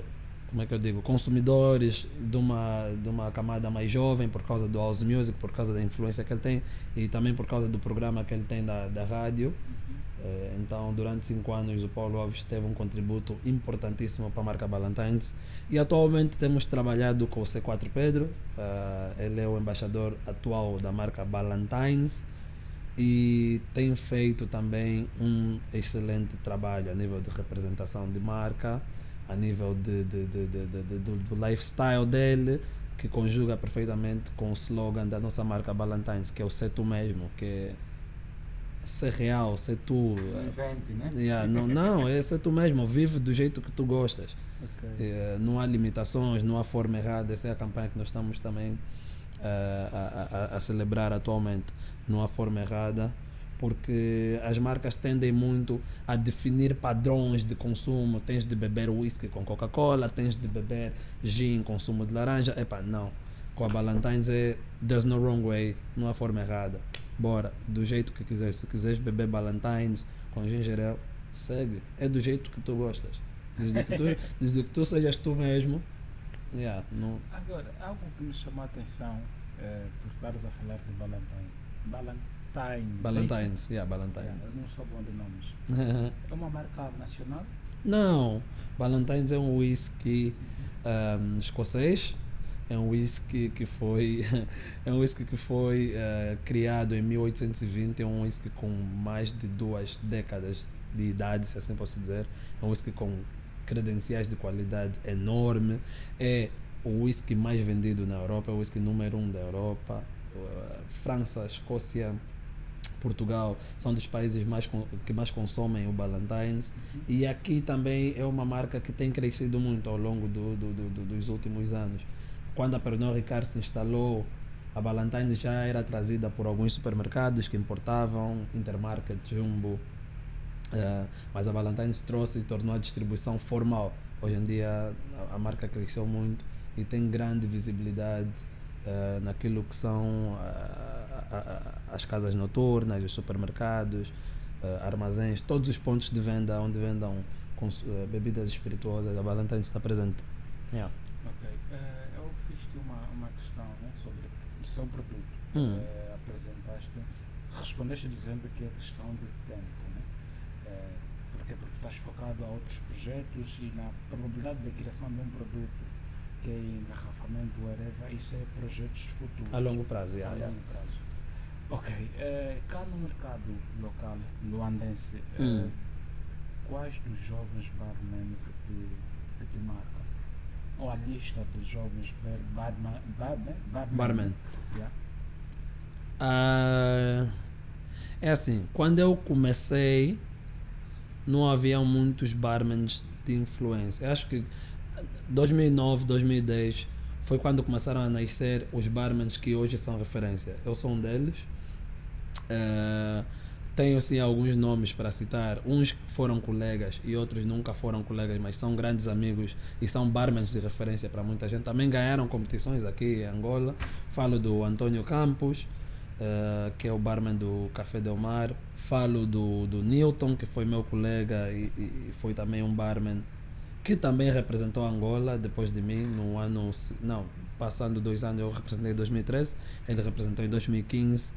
como é que eu digo consumidores de uma de uma camada mais jovem por causa do house music por causa da influência que ele tem e também por causa do programa que ele tem da, da rádio. Eh, então durante cinco anos o Paulo Alves teve um contributo importantíssimo para a marca Ballantines e atualmente temos trabalhado com o C4 Pedro. Uh, ele é o embaixador atual da marca Ballantines e tem feito também um excelente trabalho a nível de representação de marca, a nível de, de, de, de do, do, lifestyle dele, que conjuga perfeitamente com o slogan da nossa marca Ballantines, que é o ser tu mesmo, que é ser real, ser tu. Invente, né? Yeah, não, não, é ser tu mesmo, vive do jeito que tu gostas. Okay. É, não há limitações, não há forma errada, essa é a campanha que nós estamos também a, a, a, celebrar atualmente. Há forma errada, porque as marcas tendem muito a definir padrões de consumo. Tens de beber whisky com Coca-Cola, tens de beber gin com sumo de laranja. Epá, não. Com a Ballantines é there's no wrong way, não há forma errada. Bora, do jeito que quiseres. Se quiseres beber Ballantines com ginger ale, segue. É do jeito que tu gostas. Desde que tu, desde que tu sejas tu mesmo, Yeah, no... Agora, algo que me chamou a atenção é, por estares a falar de Ballantine. Ballantines. Ballantines, yeah, Ballantines. Yeah, eu não sou bom de nomes. é uma marca nacional? Não. Ballantines é um whisky um, escocês. É um whisky que foi é um whisky que foi uh, criado em 1820. É um whisky com mais de duas décadas de idade, se assim posso dizer. É um whisky com credenciais de qualidade enorme. É o whisky mais vendido na Europa, é o whisky número um da Europa. Uh, França, Escócia, Portugal são dos países mais que mais consomem o Ballantines e aqui também é uma marca que tem crescido muito ao longo do- do- do- dos últimos anos. Quando a Pernod Ricard se instalou, a Ballantines já era trazida por alguns supermercados que importavam, Intermarket, Jumbo, eh, mas a Ballantines trouxe e tornou a distribuição formal. Hoje em dia a, a marca cresceu muito e tem grande visibilidade eh, naquilo que são a- as casas noturnas, os supermercados, armazéns, todos os pontos de venda onde vendam cons- bebidas espirituosas, a Ballantines está presente. Yeah. Ok. Eu fiz-te uma, uma questão né, sobre o seu produto. Hum. Apresentaste, respondeste dizendo que é questão de tempo. Né? Eh, porque, porque estás focado a outros projetos e na probabilidade da criação de um produto que é engarrafamento, whatever, isso é projetos futuros. A longo prazo, a yeah, yeah. longo prazo. Ok. eh, cá no mercado local, luandense, eh, Hum. quais dos jovens barmen que te, que te marcam? Ou a lista dos jovens bar, barman, barman, barman, Barman. Yeah. Ah, é assim, quando eu comecei, não havia muitos barmans de influência. Acho que 2009, 2010 foi quando começaram a nascer os barmans que hoje são referência. Eu sou um deles. Ah, tenho assim alguns nomes para citar. Uns foram colegas e outros nunca foram colegas, mas são grandes amigos e são barmans de referência para muita gente. Também ganharam competições aqui em Angola. Falo do Antônio Campos, eh, que é o barman do Café Del Mar. Falo do, do Newton, que foi meu colega e, e foi também um barman que também representou Angola depois de mim no ano não passando dois anos eu representei em 2013 ele representou em 2015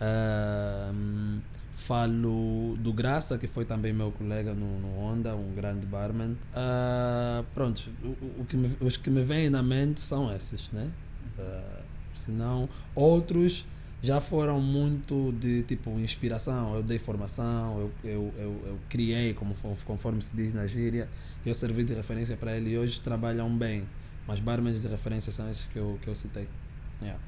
Ahm, falo do Graça que foi também meu colega no, no Honda um grande barman. Ah, pronto o, o- que me- os que me vêm na mente são esses né? Ah, senão outros já foram muito de tipo inspiração. Eu dei formação, eu, eu, eu, eu criei, como, fo- conforme se diz na gíria, eu servi de referência para ele e hoje trabalham bem. Mas barmans de referência são esses que eu, que eu citei. Yeah.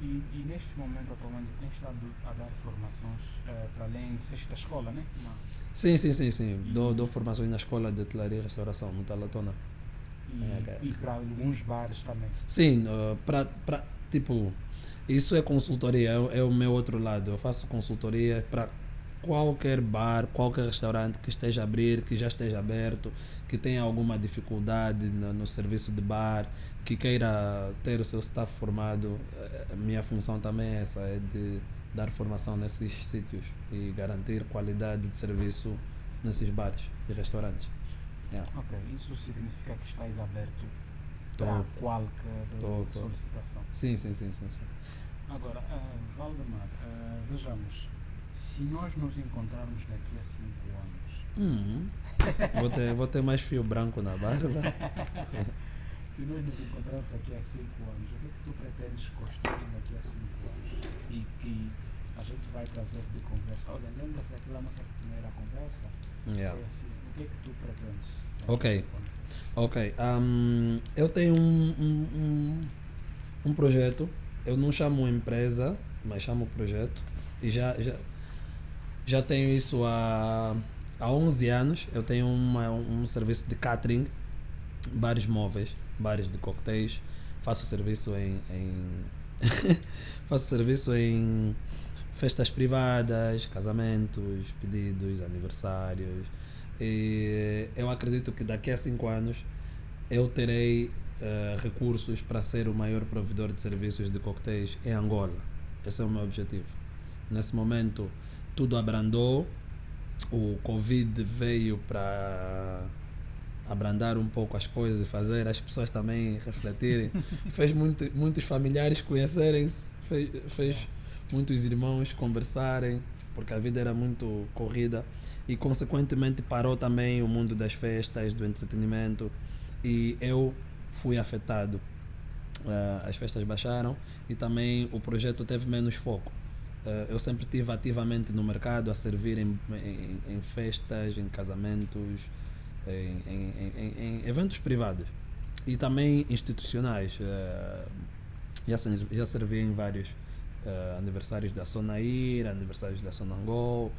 E, e neste momento, atualmente, tens estado a dar formações eh, para além da escola, né? Uma- Sim, sim, sim, sim. Dou, dou formações na escola de hotelaria e restauração, no Talatona. E, É, e para alguns bares também. Sim, uh, pra, pra, tipo, isso é consultoria, é, é o meu outro lado. Eu faço consultoria para qualquer bar, qualquer restaurante que esteja a abrir, que já esteja aberto, que tenha alguma dificuldade no, no serviço de bar, que queira ter o seu staff formado. Eh, A minha função também é essa, é de dar formação nesses sítios e garantir qualidade de serviço nesses bares e restaurantes. Yeah. Ok, isso significa que estás aberto para qualquer Tô, tô. solicitação. Sim, sim, sim, sim, sim. Agora, ah, Valdemar, ah, vejamos, se nós nos encontrarmos daqui a cinco anos, Hum. Vou, ter, vou ter mais fio branco na barba. se nós nos encontrarmos daqui a cinco anos, o que é que tu pretendes construir daqui a cinco anos? E que a gente vai trazer de conversa. Olha, lembra daquela nossa primeira conversa? Yeah. Foi assim, o que é que tu pretendes? Ok. Ok. hum, eu tenho um, um, um, um projeto. Eu não chamo empresa, mas chamo projeto. E já, já, já tenho isso há, há 11 anos. Eu tenho uma, um serviço de catering, bares móveis, bares de coquetéis. Faço serviço em, em faço serviço em festas privadas, casamentos, pedidos, aniversários. E eu acredito que daqui a cinco anos eu terei eh, recursos para ser o maior provedor de serviços de coquetéis em Angola. Esse é o meu objetivo. Nesse momento, tudo abrandou. O Covid veio para abrandar um pouco as coisas e fazer as pessoas também refletirem. fez muito, muitos familiares conhecerem-se, fez, fez muitos irmãos conversarem, porque a vida era muito corrida e consequentemente parou também o mundo das festas, do entretenimento e eu fui afetado. Ah, as festas baixaram e também o projeto teve menos foco. Ah, eu sempre estive ativamente no mercado a servir em, em, em festas, em casamentos, em, em, eventos privados e também institucionais. Ah, já, já servi em vários uh, aniversários da Sonaíra, aniversários da Sonangol,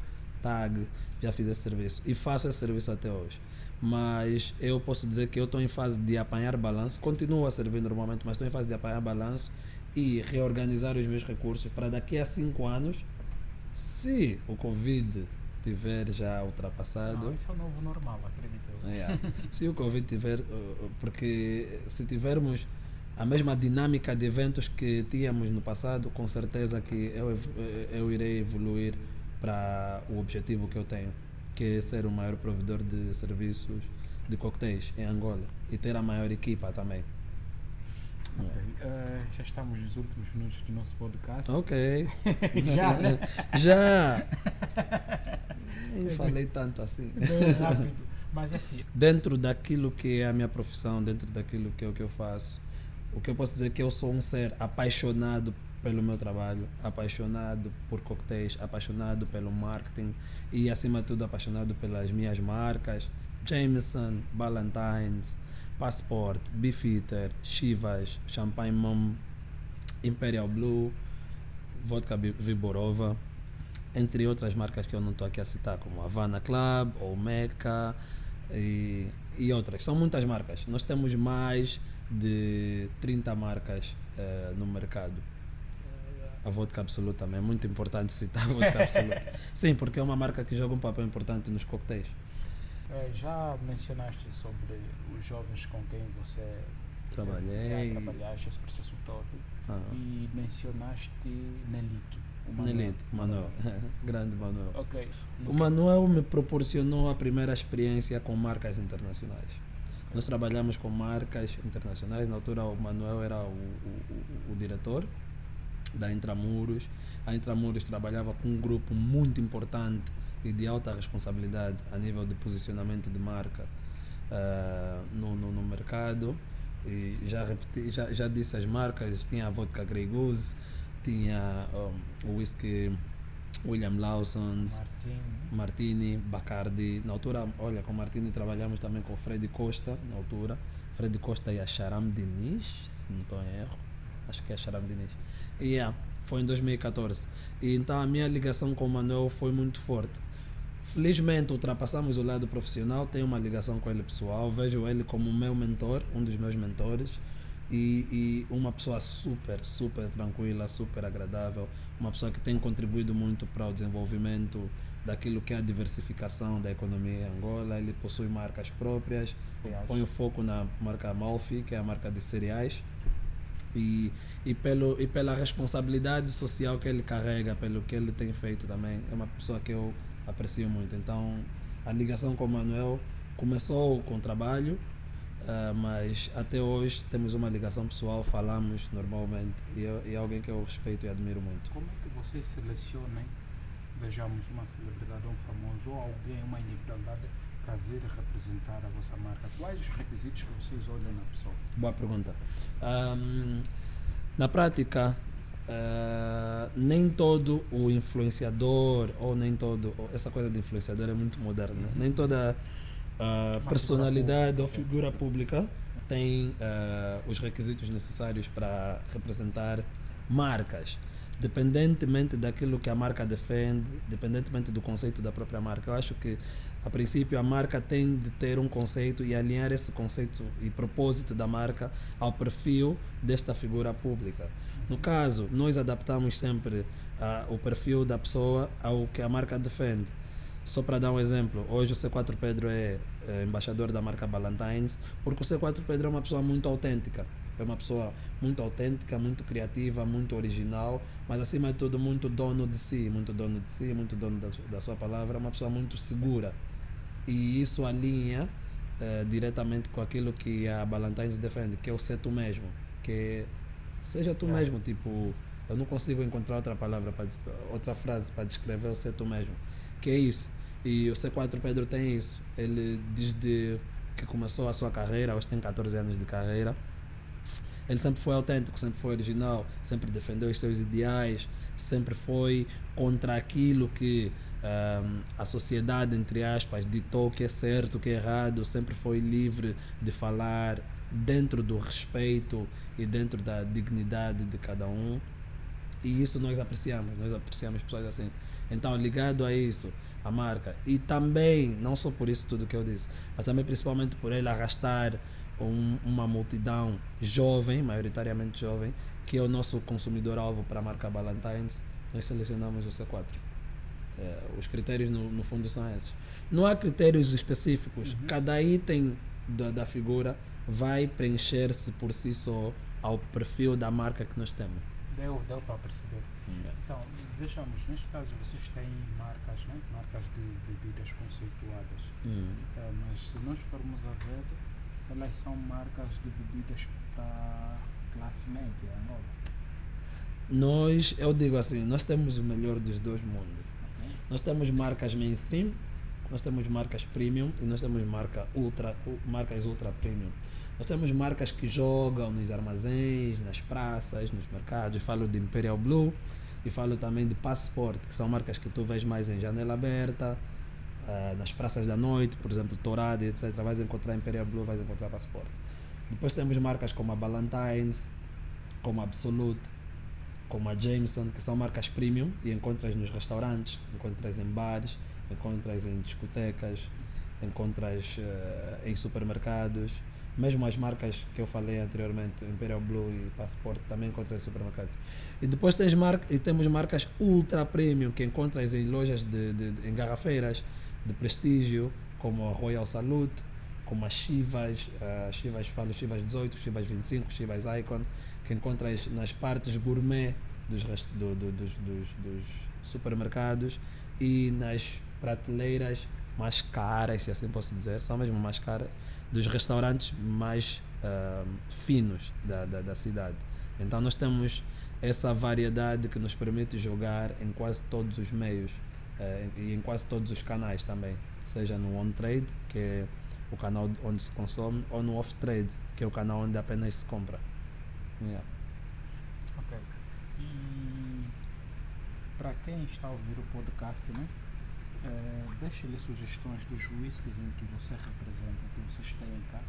TAG, já fiz esse serviço e faço esse serviço até hoje. Mas eu posso dizer que eu estou em fase de apanhar balanço, continuo a servir normalmente, mas estou em fase de apanhar balanço e reorganizar os meus recursos para daqui a cinco anos, se o Covid tiver já ultrapassado. Não, isso é o novo normal, acredito. Yeah. se o Covid tiver, porque se tivermos a mesma dinâmica de eventos que tínhamos no passado, com certeza que eu, eu irei evoluir para o objetivo que eu tenho, que é ser o maior provedor de serviços de coquetéis em Angola e ter a maior equipa também. Okay. Uh, já estamos nos últimos minutos do nosso podcast. Ok. já, né? já! Nem falei tanto assim. Bem rápido. Mas assim. Dentro daquilo que é a minha profissão, dentro daquilo que é o que eu faço, o que eu posso dizer é que eu sou um ser apaixonado pelo meu trabalho, apaixonado por coquetéis, apaixonado pelo marketing e, acima de tudo, apaixonado pelas minhas marcas. Jameson, Ballantines, Passport, Beefeater, Chivas, Champagne Mom, Imperial Blue, Vodka Viborova, entre outras marcas que eu não estou aqui a citar, como Havana Club, ou Meca e, e outras. São muitas marcas. Nós temos mais de 30 marcas uh, no mercado. A vodka absoluta também é muito importante citar a vodka absoluta. Sim, porque é uma marca que joga um papel importante nos coquetéis. É, já mencionaste sobre os jovens com quem você trabalhei, já trabalhaste esse processo todo ah. e mencionaste Nelito. O Nelito, Manuel, grande Manuel. Okay. O Manuel me proporcionou a primeira experiência com marcas internacionais. Okay. Nós trabalhamos com marcas internacionais. Na altura, o Manuel era o, o, o, o diretor da Intramuros. A Intramuros trabalhava com um grupo muito importante e de alta responsabilidade a nível de posicionamento de marca uh, no, no, no, mercado. E já, repeti, já, já disse as marcas: tinha a vodka Grey Goose, tinha um, o whisky William Lawson, Martini. Martini, Bacardi. Na altura, olha, com Martini trabalhamos também com Fred Costa, na altura. Fred Costa e a Charam Diniz, se não estou em erro. Acho que é a Charam Diniz. Yeah, foi em 2014. E então a minha ligação com o Manuel foi muito forte. Felizmente ultrapassamos o lado profissional, tenho uma ligação com ele pessoal, vejo ele como meu mentor, um dos meus mentores, e, e, uma pessoa super, super tranquila, super agradável, uma pessoa que tem contribuído muito para o desenvolvimento daquilo que é a diversificação da economia em Angola. Ele possui marcas próprias, põe o foco na marca Malfi, que é a marca de cereais, e, e, pelo, e pela responsabilidade social que ele carrega, pelo que ele tem feito também. É uma pessoa que eu aprecio muito. Então, a ligação com o Manuel começou com trabalho, uh, mas até hoje temos uma ligação pessoal, falamos normalmente e, e é alguém que eu respeito e admiro muito. Como é que vocês selecionam, vejamos, uma celebridade, um famoso ou alguém, uma individualidade para vir representar a vossa marca? Quais os requisitos que vocês olham na pessoa? Boa pergunta. Um, na prática, Uh, nem todo o influenciador ou nem todo essa coisa de influenciador é muito moderna uhum. nem toda uh, personalidade ou figura pública tem uh, os requisitos necessários para representar marcas dependentemente daquilo que a marca defende dependentemente do conceito da própria marca eu acho que a princípio, a marca tem de ter um conceito e alinhar esse conceito e propósito da marca ao perfil desta figura pública. No caso, nós adaptamos sempre uh, o perfil da pessoa ao que a marca defende. Só para dar um exemplo, hoje o C4 Pedro é, é embaixador da marca Ballantines, porque o C4 Pedro é uma pessoa muito autêntica. É uma pessoa muito autêntica, muito criativa, muito original, mas acima de tudo muito dono de si, muito dono de si, muito dono da, da sua palavra, uma pessoa muito segura e isso alinha uh, diretamente com aquilo que a Ballantines defende, que é o ser tu mesmo, que seja tu é. mesmo, tipo, eu não consigo encontrar outra palavra, pra, outra frase para descrever o ser tu mesmo, que é isso. E o C4 Pedro tem isso. Ele desde que começou a sua carreira, hoje tem 14 anos de carreira, ele sempre foi autêntico, sempre foi original, sempre defendeu os seus ideais, sempre foi contra aquilo que um, a sociedade, entre aspas, ditou o que é certo, o que é errado, sempre foi livre de falar dentro do respeito e dentro da dignidade de cada um. E isso nós apreciamos, nós apreciamos pessoas assim. Então, ligado a isso, a marca. E também, não só por isso tudo que eu disse, mas também principalmente por ele arrastar um, uma multidão jovem, maioritariamente jovem, que é o nosso consumidor-alvo para a marca Ballantines, nós selecionamos o C4. É, os critérios, no, no, fundo, são esses. Não há critérios específicos. Uhum. Cada item da, da figura vai preencher-se por si só ao perfil da marca que nós temos. Deu, deu para perceber. Yeah. Então, vejamos, neste caso vocês têm marcas, né? marcas de bebidas conceituadas. Hum. É, mas se nós formos a ver, elas são marcas de bebidas para classe média, nova. Nós, eu digo assim, nós temos o melhor dos dois mundos. Nós temos marcas mainstream, nós temos marcas premium e nós temos marca ultra, marcas ultra premium. Nós temos marcas que jogam nos armazéns, nas praças, nos mercados. Eu falo de Imperial Blue e falo também de Passport, que são marcas que tu vês mais em janela aberta, uh, nas praças da noite, por exemplo, Torado, etc. Vais encontrar Imperial Blue, vais encontrar Passport. Depois temos marcas como a Ballantines, como a Absolute, como a Jameson, que são marcas premium e encontras nos restaurantes, encontras em bares, encontras em discotecas, encontras uh, em supermercados mesmo as marcas que eu falei anteriormente, Imperial Blue e Passport, também encontras em supermercados. E depois tens mar e temos marcas ultra premium que encontras em lojas de, de, de em garrafeiras de prestígio, como a Royal Salute, como as Chivas, uh, Chivas falo Chivas 18, Chivas 25, Chivas Icon, que encontras nas partes gourmet dos, do, do, dos, dos, dos supermercados e nas prateleiras mais caras, se assim posso dizer, são mesmo mais caras, dos restaurantes mais uh, finos da, da, da, cidade. Então nós temos essa variedade que nos permite jogar em quase todos os meios uh, e em quase todos os canais também, seja no on-trade, que é o canal onde se consome, ou no off-trade, que é o canal onde apenas se compra. Yeah. Ok. E para quem está a ouvir o podcast, né? É, Deixe-lhe sugestões dos whiskies em que você representa, que vocês têm cá.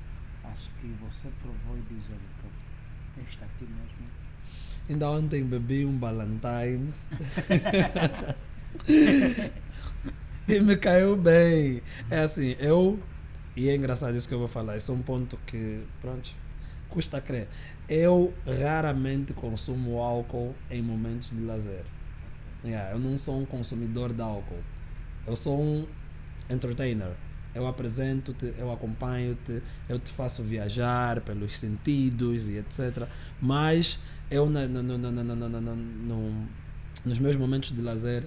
Acho que você provou e diz, olha, este aqui mesmo. Ainda ontem bebi um Ballantines e me caiu bem. É assim, eu. E é engraçado isso que eu vou falar. Isso é um ponto que, pronto, custa crer. Eu raramente consumo álcool em momentos de lazer. Yeah, eu não sou um consumidor de álcool. Eu sou um entertainer. Eu apresento-te, eu acompanho-te, eu te faço viajar pelos sentidos e etc. Mas eu, no, no, no, nos meus momentos de lazer,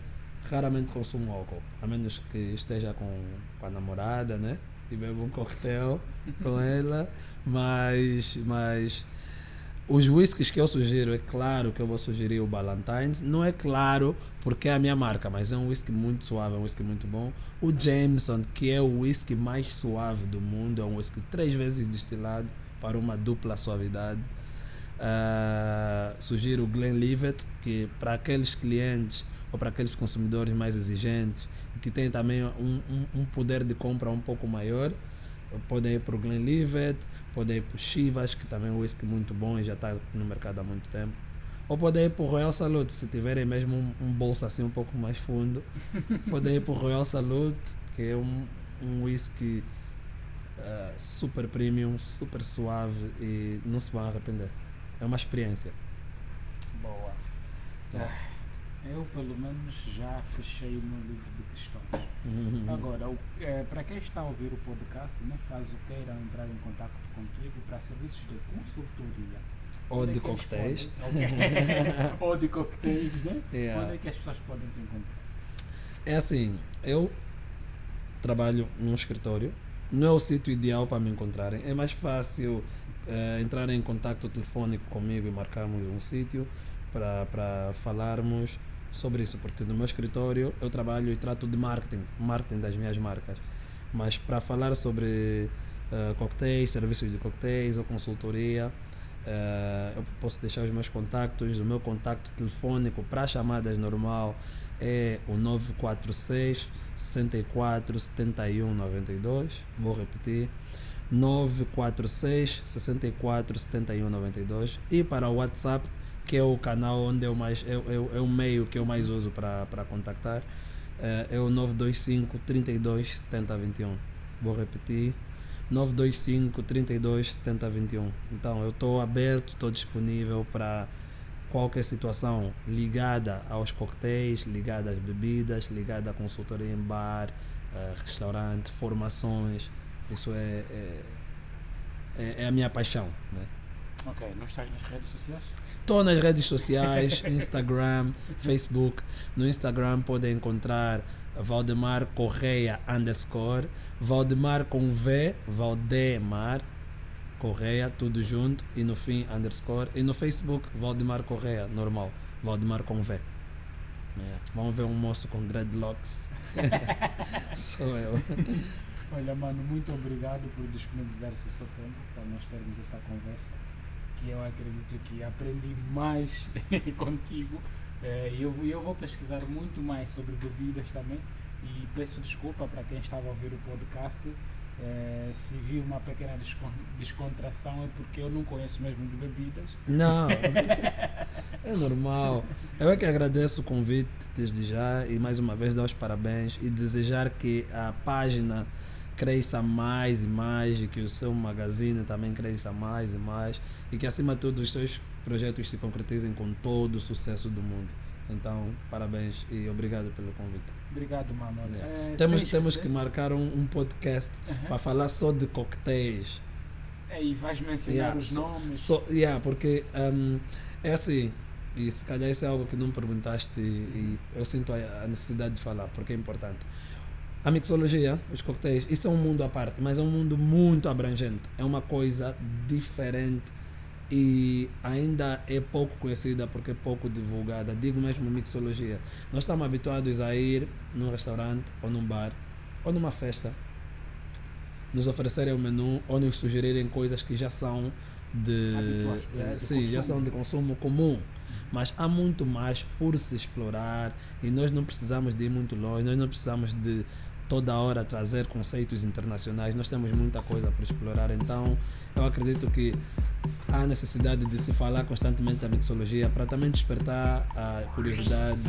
raramente consumo álcool. A menos que esteja com, com a namorada, né? Bebo um coquetel com ela. Mas, mas os whiskies que eu sugiro, é claro que eu vou sugerir o Ballantines. Não é claro porque é a minha marca, mas é um whisky muito suave, é um whisky muito bom. O Jameson, que é o whisky mais suave do mundo, é um whisky três vezes destilado para uma dupla suavidade. Uh, sugiro o Glenlivet, que para aqueles clientes ou para aqueles consumidores mais exigentes, que têm também um, um, um poder de compra um pouco maior, podem ir para o Glenlivet Pode ir para o Chivas, que também é um whisky muito bom e já está no mercado há muito tempo. Ou pode ir para o Royal Salute, se tiverem mesmo um, um, bolso assim um pouco mais fundo. pode ir para o Royal Salute, que é um, um whisky uh, super premium, super suave e não se vão arrepender. É uma experiência. Boa. É. Eu, pelo menos, já fechei o meu livro de questões. Uhum. Agora, é, para quem está a ouvir o podcast, né, caso queiram entrar em contato contigo para serviços de consultoria, ou de é coquetéis. Ou de coquetéis, né? Yeah. Onde é que as pessoas podem te encontrar? É assim, eu trabalho num escritório. Não é o sítio ideal para me encontrarem. É mais fácil é, entrar em contato telefônico comigo e marcarmos um sítio para falarmos sobre isso, porque no meu escritório eu trabalho e trato de marketing, marketing das minhas marcas. Mas para falar sobre uh, coquetéis, serviços de coquetéis ou consultoria, uh, eu posso deixar os meus contactos. O meu contacto telefônico para chamadas normal é o 946 64 71 92. Vou repetir. 946 64 71 92 e para o WhatsApp que é o canal onde eu mais é, é, é o meio que eu mais uso para contactar é, é o 925 32 70 21 vou repetir 925 32 70 21 então eu estou aberto estou disponível para qualquer situação ligada aos coquetéis, ligada às bebidas, ligada à consultoria em bar, uh, restaurante, formações. Isso é, é, é, é, a minha paixão. Né? Ok, não estás nas redes sociais? Estou nas redes sociais, Instagram, Facebook. No Instagram podem encontrar Valdemar Correia underscore, Valdemar com V, Valdemar Correia, tudo junto, e no fim, underscore. E no Facebook, Valdemar Correia, normal. Valdemar com V. É. Vamos ver um moço com dreadlocks. Sou eu. Olha, mano, muito obrigado por disponibilizar o seu tempo para nós termos essa conversa. Que eu acredito que aprendi mais contigo. É, eu, eu vou pesquisar muito mais sobre bebidas também. E peço desculpa para quem estava a ouvir o podcast é, se viu uma pequena descontração é porque eu não conheço mesmo de bebidas. Não, é normal. Eu é que agradeço o convite desde já e mais uma vez dar os parabéns e desejar que a página cresça mais e mais e que o seu magazine também cresça mais e mais e que acima de tudo os seus projetos se concretizem com todo o sucesso do mundo. Então, parabéns e obrigado pelo convite. Obrigado, mano. É, temos temos que marcar um, um podcast para falar só de coquetéis. É, e vais mencionar yeah, os nomes. So, yeah, porque um, é assim, e se calhar isso é algo que não perguntaste e, e eu sinto a, a, necessidade de falar, porque é importante. A mixologia, os coquetéis, isso é um mundo à parte, mas é um mundo muito abrangente. É uma coisa diferente e ainda é pouco conhecida porque é pouco divulgada. Digo mesmo mixologia. Nós estamos habituados a ir num restaurante ou num bar ou numa festa, nos oferecerem o menu ou nos sugerirem coisas que já são de, é, de sim, já são de consumo comum. Mas há muito mais por se explorar e nós não precisamos de ir muito longe, nós não precisamos de toda hora trazer conceitos internacionais. Nós temos muita coisa para explorar, então eu acredito que há necessidade de se falar constantemente da mixologia para também despertar a curiosidade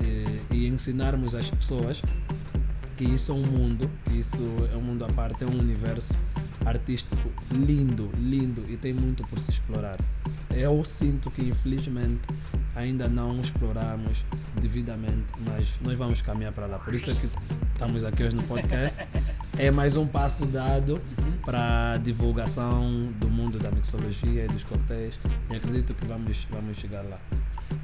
e, eh, e ensinarmos as pessoas que isso é um mundo, que isso é um mundo à parte, é um universo artístico lindo, lindo e tem muito por se explorar. Eu sinto que infelizmente ainda não exploramos devidamente, mas nós vamos caminhar para lá. Por isso é que estamos aqui hoje no podcast. É mais um passo dado para a divulgação do mundo da mixologia e dos coquetéis e acredito que vamos, vamos chegar lá.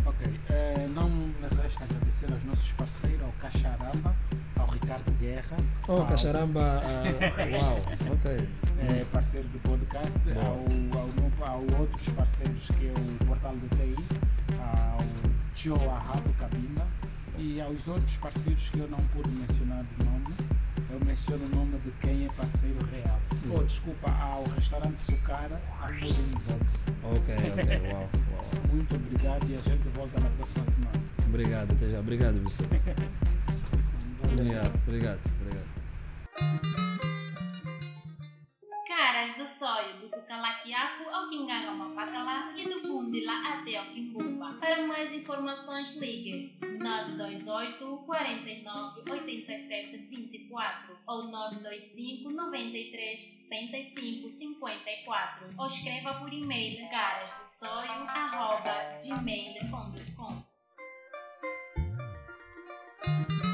Ok, uh, não me resta agradecer aos nossos parceiros, ao Cacharamba, ao Ricardo Guerra. Oh, ao... Cacharamba, uh, uau, ok. É, parceiro do podcast, ao, ao, ao, outros parceiros que é o Portal do TI, ao Tio Arrado Cabimba e aos outros parceiros que eu não pude mencionar de nome, eu menciono o nome de quem é parceiro real. Oh, desculpa, ao restaurante Sucara, a Food Box. Ok, ok, uau, uau. Muito obrigado e a gente volta na próxima semana. Obrigado, até já. Obrigado, Vicente. obrigado, obrigado, obrigado Caras do sóio do Cucalaquiaco ao Quingangama Pacalá e do Cundila até ao Quimbumba. Para mais informações ligue 928 49 87 24 ou 925 93 75 54 ou escreva por e-mail garasdossoio.gmail.com